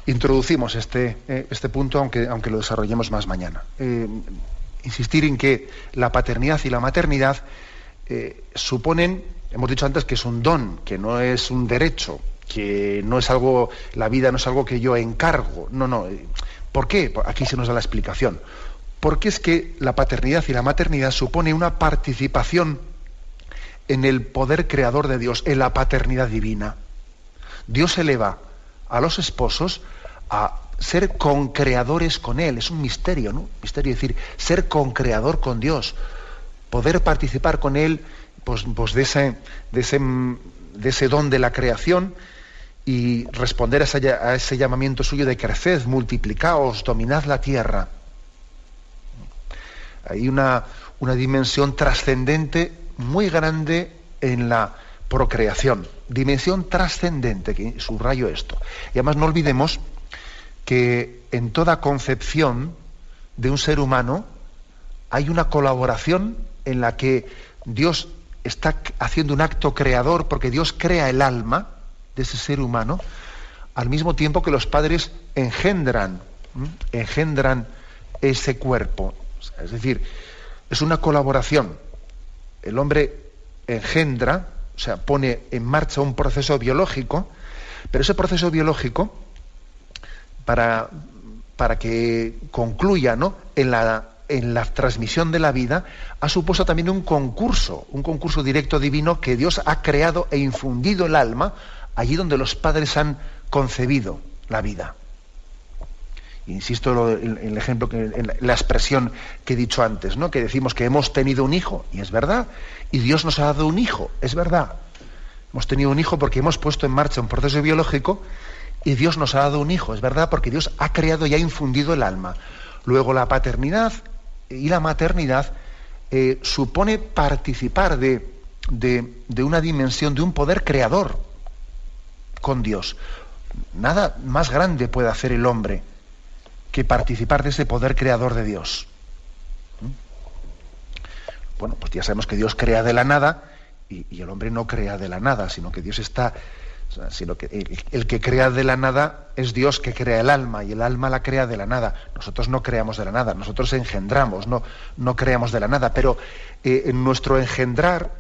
introducimos este, eh, este punto, aunque, aunque, lo desarrollemos más mañana. Eh, insistir en que la paternidad y la maternidad eh, suponen, hemos dicho antes que es un don, que no es un derecho, que no es algo, la vida no es algo que yo encargo. No, no. ¿Por qué? Aquí se nos da la explicación. Porque es que la paternidad y la maternidad supone una participación en el poder creador de Dios, en la paternidad divina. Dios eleva a los esposos a ser concreadores con Él. Es un misterio, ¿no? Misterio, es decir, ser concreador con Dios, poder participar con Él pues, pues de, ese, de, ese, de, ese, don de la creación y responder a ese, llamamiento suyo de creced, multiplicaos, dominad la tierra. Hay una, una dimensión trascendente muy grande en la procreación, dimensión trascendente, que subrayo esto. Y además no olvidemos que en toda concepción de un ser humano hay una colaboración en la que Dios está haciendo un acto creador porque Dios crea el alma de ese ser humano, al mismo tiempo que los padres engendran, engendran ese cuerpo. Es decir, es una colaboración. El hombre engendra, o sea, pone en marcha un proceso biológico, pero ese proceso biológico, para, para que concluya ¿no? en, la, en la transmisión de la vida, ha supuesto también un concurso, un concurso directo divino que Dios ha creado e infundido el alma allí donde los padres han concebido la vida. Insisto en el ejemplo, en la expresión que he dicho antes, ¿no? que decimos que hemos tenido un hijo, y es verdad, y Dios nos ha dado un hijo, es verdad. Hemos tenido un hijo porque hemos puesto en marcha un proceso biológico y Dios nos ha dado un hijo, es verdad, porque Dios ha creado y ha infundido el alma. Luego la paternidad y la maternidad eh, supone participar de, de una dimensión, de un poder creador con Dios. Nada más grande puede hacer el hombre que participar de ese poder creador de Dios. ¿Mm? Bueno, pues ya sabemos que Dios crea de la nada y, el hombre no crea de la nada, sino que Dios está, sino que el, que crea de la nada es Dios que crea el alma y el alma la crea de la nada. Nosotros no creamos de la nada, nosotros engendramos, no, no creamos de la nada, pero eh, en nuestro engendrar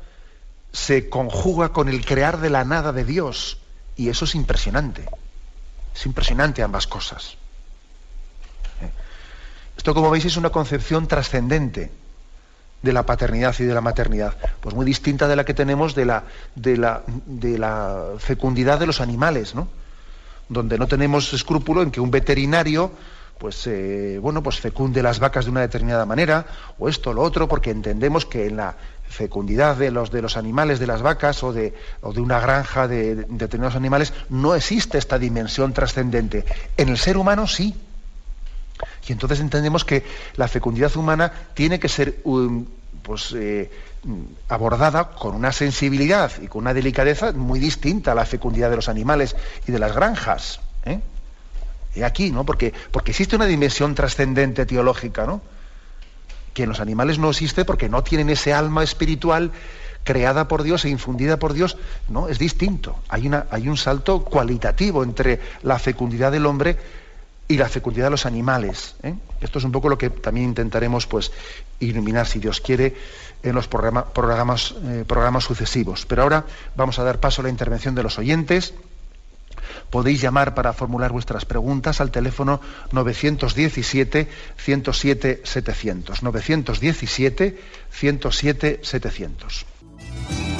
se conjuga con el crear de la nada de Dios y eso es impresionante. Es impresionante ambas cosas. Esto, como veis, es una concepción trascendente de la paternidad y de la maternidad, pues muy distinta de la que tenemos de la, de la, fecundidad de los animales, ¿no? Donde no tenemos escrúpulo en que un veterinario pues eh, bueno pues fecunde las vacas de una determinada manera o esto o lo otro porque entendemos que en la fecundidad de los de los animales de las vacas o de, o de una granja de determinados animales no existe esta dimensión trascendente en el ser humano sí y entonces entendemos que la fecundidad humana tiene que ser pues, eh, abordada con una sensibilidad y con una delicadeza muy distinta a la fecundidad de los animales y de las granjas. ¿eh? Y aquí, ¿no? Porque, porque existe una dimensión trascendente teológica, ¿no? Que en los animales no existe porque no tienen ese alma espiritual creada por Dios e infundida por Dios, no, es distinto. Hay, una, hay un salto cualitativo entre la fecundidad del hombre y la fecundidad de los animales. ¿eh? Esto es un poco lo que también intentaremos pues, iluminar, si Dios quiere, en los programas, eh, programas sucesivos. Pero ahora vamos a dar paso a la intervención de los oyentes. Podéis llamar para formular vuestras preguntas al teléfono 917-107-700. 917-107-700.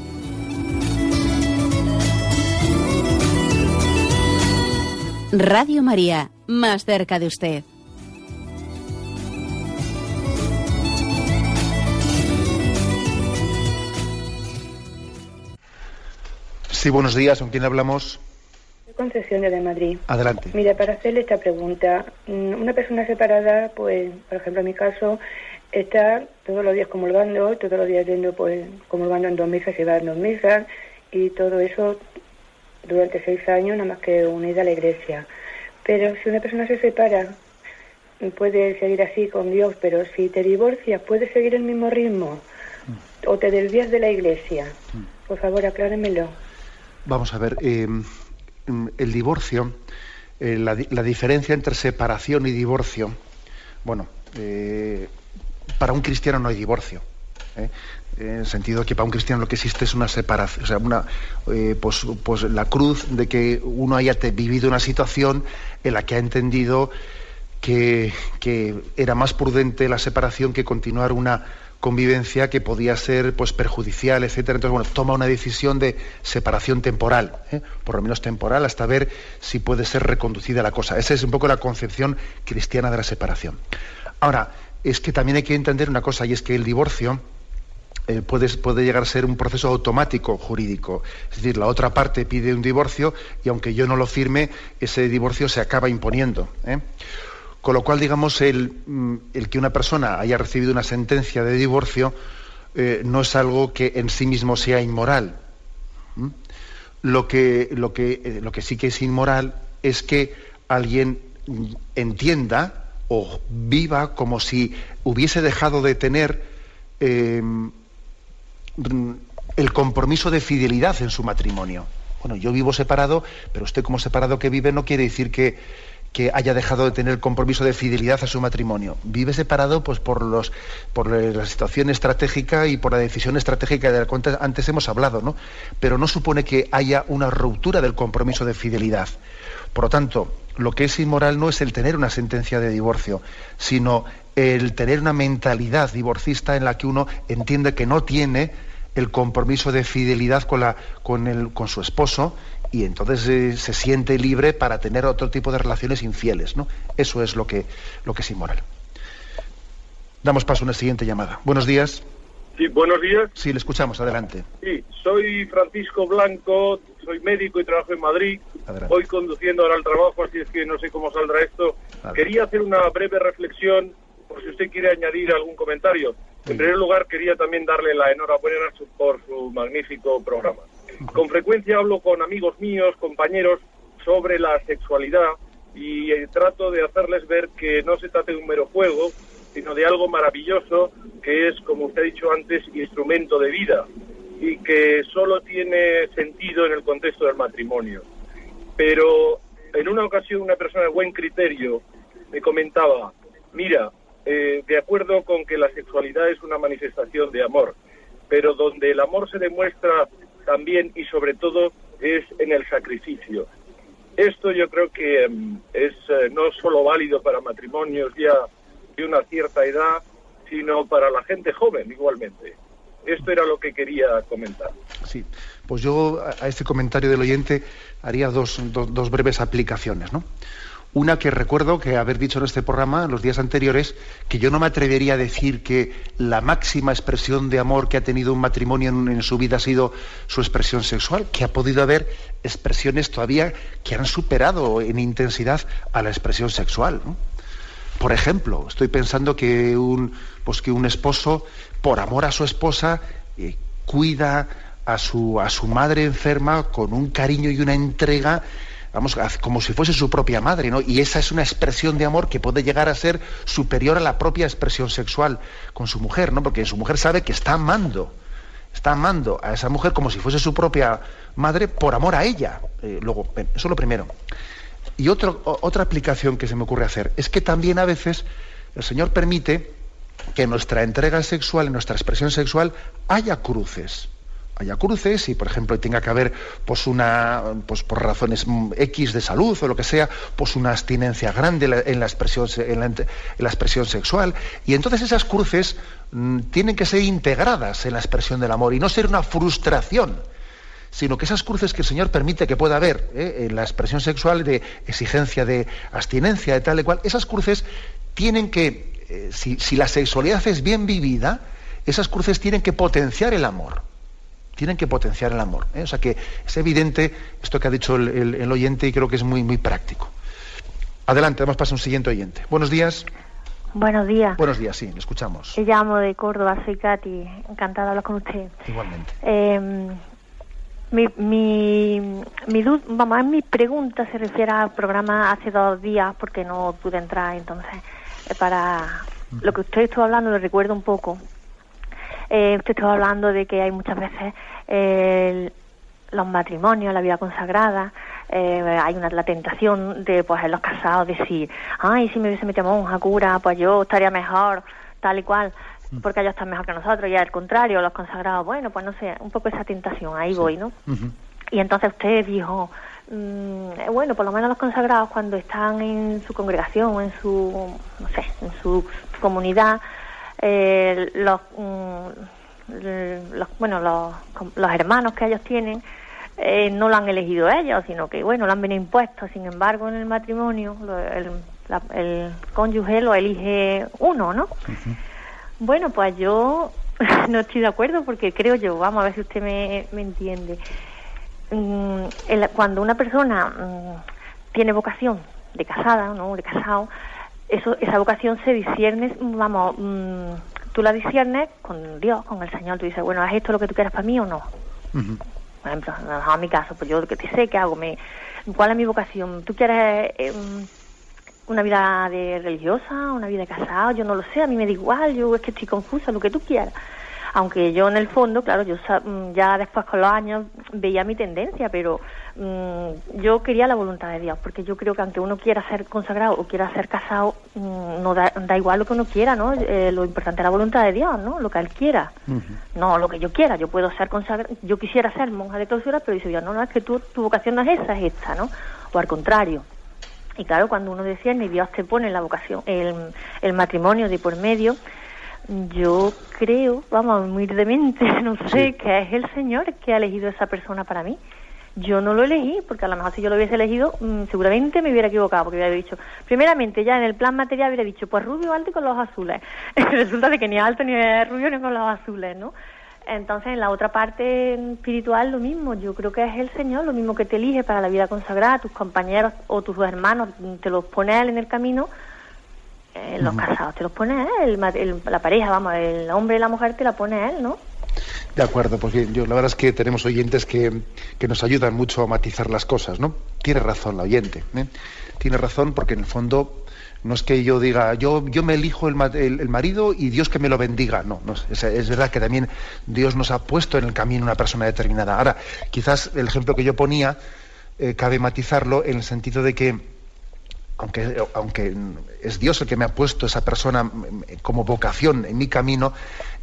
Radio María, más cerca de usted. Sí, buenos días. ¿Con quién hablamos? Concesiones de Madrid. Adelante. Mira, para hacerle esta pregunta, mm, una persona separada, pues, por ejemplo, en mi caso, está todos los días comulgando, todos los días yendo, pues, comulgando en dos misas y va en dos misas, y todo eso durante seis años, nada más que unida a la iglesia. Pero si una persona se separa, puede seguir así con Dios, pero si te divorcias, ¿puedes seguir el mismo ritmo? ¿O te desvías de la iglesia? Por favor, acláremelo. Vamos a ver, eh, el divorcio, eh, la, diferencia entre separación y divorcio, bueno, eh, para un cristiano no hay divorcio. ¿Eh? en el sentido que para un cristiano lo que existe es una separación, o sea, una, eh, pues, pues, la cruz de que uno haya vivido una situación en la que ha entendido que, que, era más prudente la separación que continuar una convivencia que podía ser pues perjudicial, etcétera. Entonces, bueno, toma una decisión de separación temporal, ¿eh? por lo menos temporal, hasta ver si puede ser reconducida la cosa. Esa es un poco la concepción cristiana de la separación. Ahora, es que también hay que entender una cosa, y es que el divorcio, eh, puede, llegar a ser un proceso automático jurídico. Es decir, la otra parte pide un divorcio y aunque yo no lo firme, ese divorcio se acaba imponiendo. ¿eh? Con lo cual, digamos, el, mm, el, que una persona haya recibido una sentencia de divorcio eh, no es algo que en sí mismo sea inmoral. Lo que sí que es inmoral es que alguien entienda o viva como si hubiese dejado de tener el compromiso de fidelidad en su matrimonio. Bueno, yo vivo separado, pero usted como separado que vive no quiere decir que, que haya dejado de tener el compromiso de fidelidad a su matrimonio. Vive separado pues por los por la situación estratégica y por la decisión estratégica de la cual antes hemos hablado, ¿no? Pero no supone que haya una ruptura del compromiso de fidelidad. Por lo tanto, lo que es inmoral no es el tener una sentencia de divorcio, sino el tener una mentalidad divorcista en la que uno entiende que no tiene el compromiso de fidelidad con, la, con, el, con su esposo y entonces eh, se siente libre para tener otro tipo de relaciones infieles. ¿no? Eso es lo que, lo que es inmoral. Damos paso a una siguiente llamada. Buenos días. Sí, buenos días. Sí, le escuchamos, adelante. Sí, soy Francisco Blanco, soy médico y trabajo en Madrid. Voy conduciendo ahora al trabajo, así es que no sé cómo saldrá esto. Quería hacer una breve reflexión por si usted quiere añadir algún comentario. En primer lugar, quería también darle la enhorabuena por su magnífico programa. Con frecuencia hablo con amigos míos, compañeros, sobre la sexualidad y eh, trato de hacerles ver que no se trata de un mero juego, sino de algo maravilloso que es, como usted ha dicho antes, instrumento de vida y que solo tiene sentido en el contexto del matrimonio. Pero en una ocasión una persona de buen criterio me comentaba, mira, eh, de acuerdo con que la sexualidad es una manifestación de amor, pero donde el amor se demuestra también y sobre todo es en el sacrificio. Esto yo creo que em, es eh, no solo válido para matrimonios ya de una cierta edad, sino para la gente joven igualmente. Esto era lo que quería comentar. Sí, pues yo a este comentario del oyente haría dos, dos breves aplicaciones, ¿no? Una que recuerdo que haber dicho en este programa en los días anteriores, que yo no me atrevería a decir que la máxima expresión de amor que ha tenido un matrimonio en, su vida ha sido su expresión sexual, que ha podido haber expresiones todavía que han superado en intensidad a la expresión sexual. Por ejemplo, estoy pensando que un, pues que un esposo, por amor a su esposa, eh, cuida a su, a su madre enferma con un cariño y una entrega vamos, como si fuese su propia madre, ¿no? Y esa es una expresión de amor que puede llegar a ser superior a la propia expresión sexual con su mujer, ¿no? Porque su mujer sabe que está amando, está amando a esa mujer como si fuese su propia madre por amor a ella. Eh, luego, eso es lo primero. Y otra aplicación que se me ocurre hacer es que también a veces el Señor permite que en nuestra entrega sexual, en nuestra expresión sexual, haya cruces haya cruces y, por ejemplo, tenga que haber, pues, una, pues, por razones X de salud o lo que sea, pues una abstinencia grande en la expresión, en la, expresión sexual. Y entonces esas cruces mm, tienen que ser integradas en la expresión del amor y no ser una frustración sino que esas cruces que el Señor permite que pueda haber ¿eh? en la expresión sexual de exigencia de abstinencia, de tal y cual, esas cruces tienen que, eh, si, si la sexualidad es bien vivida, esas cruces tienen que potenciar el amor tienen que potenciar el amor. ¿eh? O sea que es evidente esto que ha dicho el, oyente y creo que es muy, muy práctico. Adelante, vamos a pasar a un siguiente oyente. Buenos días. Buenos días. Buenos días, sí, le escuchamos. Me llamo de Córdoba, soy Katy. Encantada de hablar con usted. Igualmente. Em, mi, mi, mi, vamos, mi pregunta se refiere al programa hace dos días porque no pude entrar, entonces, eh, para lo que usted estuvo hablando, lo recuerdo un poco. Eh, usted estaba hablando de que hay muchas veces los matrimonios, la vida consagrada, eh, hay una la tentación de pues en los casados decir, ay, si me hubiese metido monja cura, pues yo estaría mejor, tal y cual. porque ellos están mejor que nosotros, y al contrario, los consagrados, bueno, pues no sé, un poco esa tentación, ahí voy, ¿no? Y entonces usted dijo, mm, bueno, por lo menos los consagrados cuando están en su congregación, en su, no sé, en su comunidad, eh, los, mm, los, bueno, los, los hermanos que ellos tienen, eh, no lo han elegido ellos, sino que, bueno, lo han venido impuestos. Sin embargo, en el matrimonio, el, el cónyuge lo elige uno, ¿no? Bueno, pues yo no estoy de acuerdo porque creo yo, vamos a ver si usted me, me entiende. Mm, cuando una persona mm, tiene vocación de casada, ¿no? De casado, eso, esa vocación se discierne, vamos, mm, tú la disciernes con Dios, con el Señor. Tú dices, bueno, ¿es esto lo que tú quieres para mí o no? Por ejemplo, en mi caso, pues yo que te sé, ¿qué hago? Me, ¿Cuál es mi vocación? ¿Tú quieres eh, una vida de religiosa, una vida de casado? Yo no lo sé, a mí me da igual, yo es que estoy confusa, lo que tú quieras aunque yo en el fondo, claro, yo mm, ya después con los años veía mi tendencia, pero mm, yo quería la voluntad de Dios, porque yo creo que aunque uno quiera ser consagrado o quiera ser casado, mm, no da, igual lo que uno quiera, ¿no? Eh, lo importante es la voluntad de Dios, ¿no? Lo que Él quiera, no lo que yo quiera. Yo puedo ser consagrado, yo quisiera ser monja de clausura, pero dice Dios, no, no, es que tu vocación no es esa, es esta, ¿no? O al contrario. Y claro, cuando uno decía, ni Dios te pone la vocación, el, el matrimonio de por medio, yo creo, vamos, humildemente, no sé, que es el Señor que ha elegido esa persona para mí. Yo no lo elegí, porque a lo mejor si yo lo hubiese elegido, mm, seguramente me hubiera equivocado, porque hubiera dicho, primeramente ya en el plan material hubiera dicho, pues rubio alto y con los azules. Resulta de que ni alto ni rubio ni con los azules, ¿no? Entonces, en la otra parte espiritual, lo mismo. Yo creo que es el Señor, lo mismo que te elige para la vida consagrada, tus compañeros o tus hermanos, te los pone Él en el camino eh, los casados te los pone él, la pareja, vamos, el hombre y la mujer te la pone él, ¿no? De acuerdo, pues bien, yo la verdad es que tenemos oyentes que, que nos ayudan mucho a matizar las cosas, ¿no? Tiene razón la oyente, ¿eh? tiene razón porque en el fondo no es que yo diga, yo, yo me elijo el, el, marido y Dios que me lo bendiga, no, no es, es, verdad que también Dios nos ha puesto en el camino una persona determinada. Ahora, quizás el ejemplo que yo ponía eh, cabe matizarlo en el sentido de que aunque, es Dios el que me ha puesto esa persona como vocación en mi camino,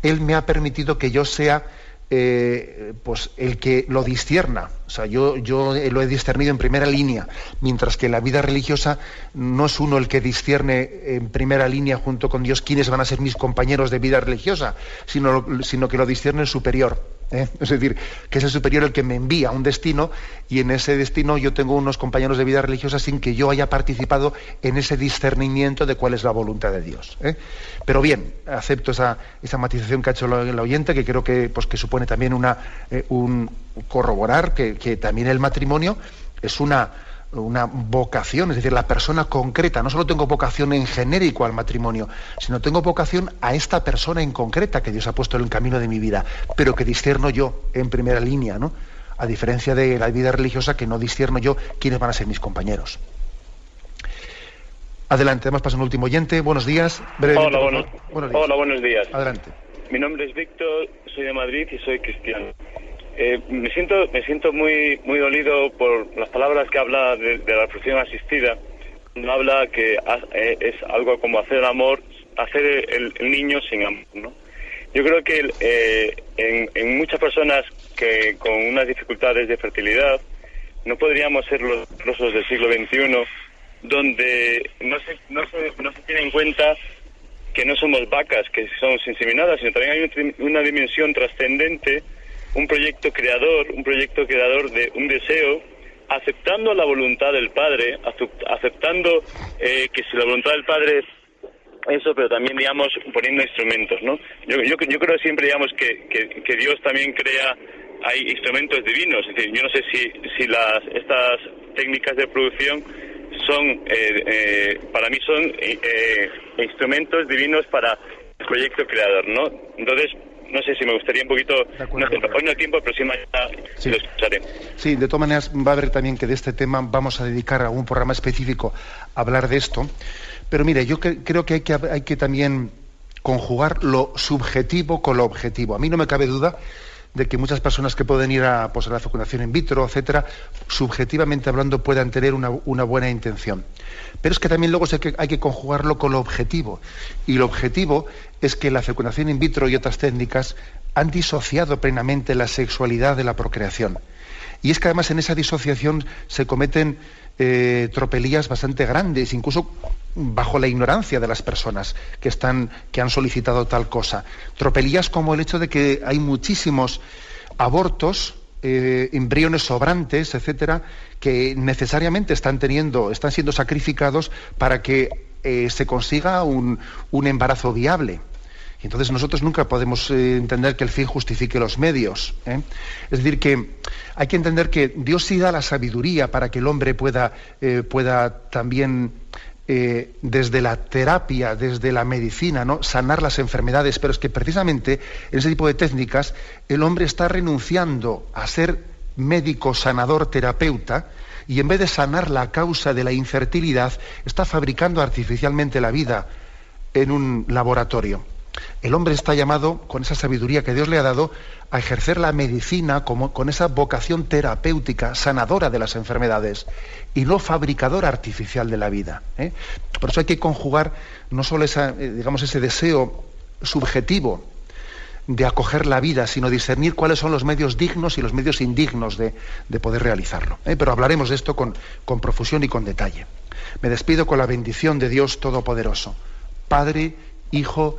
Él me ha permitido que yo sea eh, pues el que lo discierna. O sea, yo, yo lo he discernido en primera línea, mientras que la vida religiosa no es uno el que discierne en primera línea junto con Dios quiénes van a ser mis compañeros de vida religiosa, sino, sino que lo discierne el superior. ¿Eh? Es decir, que es el superior el que me envía a un destino y en ese destino yo tengo unos compañeros de vida religiosa sin que yo haya participado en ese discernimiento de cuál es la voluntad de Dios. ¿eh? Pero bien, acepto esa, esa, matización que ha hecho el oyente, que creo que, pues, que supone también una, eh, un corroborar que, que también el matrimonio es una una vocación, es decir, la persona concreta. No solo tengo vocación en genérico al matrimonio, sino tengo vocación a esta persona en concreta que Dios ha puesto en el camino de mi vida, pero que discierno yo en primera línea, ¿no? A diferencia de la vida religiosa que no discierno yo quiénes van a ser mis compañeros. Adelante, además pasa un último oyente. Buenos días. Hola, buenos, días. Hola, buenos días. Adelante. Mi nombre es Víctor, soy de Madrid y soy cristiano. Eh, me siento me siento muy muy dolido por las palabras que habla de, la reproducción asistida. No habla que eh, es algo como hacer el amor, hacer el, niño sin amor, ¿no? Yo creo que eh, en, muchas personas que con unas dificultades de fertilidad no podríamos ser los rosos del siglo XXI donde no se, no se, no se tiene en cuenta que no somos vacas que somos inseminadas, sino también hay una dimensión trascendente un proyecto creador, un proyecto creador de un deseo, aceptando la voluntad del Padre, aceptando eh, que si la voluntad del Padre eso, pero también, digamos, poniendo instrumentos, ¿no? Yo, yo, yo creo siempre, digamos, que, que, Dios también crea, hay instrumentos divinos, es decir, yo no sé si, si las, estas técnicas de producción son, eh, eh, para mí son instrumentos divinos para el proyecto creador, ¿no? Entonces, no sé si me gustaría un poquito, no, hoy no hay tiempo, pero sí mañana sí. lo escucharé. Sí, de todas maneras va a haber también que de este tema vamos a dedicar a un programa específico a hablar de esto. Pero mire, yo creo que hay, que hay que también conjugar lo subjetivo con lo objetivo. A mí no me cabe duda de que muchas personas que pueden ir a, pues, la fecundación in vitro, etcétera, subjetivamente hablando, puedan tener una, buena intención. Pero es que también luego hay que, hay que conjugarlo con lo objetivo. Y lo objetivo es que la fecundación in vitro y otras técnicas han disociado plenamente la sexualidad de la procreación. Y es que además en esa disociación se cometen eh, tropelías bastante grandes, incluso bajo la ignorancia de las personas que, están, que han solicitado tal cosa. Tropelías como el hecho de que hay muchísimos abortos, eh, embriones sobrantes, etcétera, que necesariamente están teniendo, están siendo sacrificados para que eh, se consiga un, un embarazo viable. Y entonces nosotros nunca podemos eh, entender que el fin justifique los medios. ¿eh? Es decir, que hay que entender que Dios sí da la sabiduría para que el hombre pueda, eh, pueda también desde la terapia, desde la medicina, sanar las enfermedades, pero es que precisamente en ese tipo de técnicas el hombre está renunciando a ser médico, sanador, terapeuta, y en vez de sanar la causa de la infertilidad, está fabricando artificialmente la vida en un laboratorio. El hombre está llamado, con esa sabiduría que Dios le ha dado, a ejercer la medicina como, con esa vocación terapéutica, sanadora de las enfermedades, y no fabricadora artificial de la vida. ¿eh? Por eso hay que conjugar no solo eh, digamos, ese deseo subjetivo de acoger la vida, sino discernir cuáles son los medios dignos y los medios indignos de, poder realizarlo. ¿eh? Pero hablaremos de esto con, con profusión y con detalle. Me despido con la bendición de Dios Todopoderoso, Padre, Hijo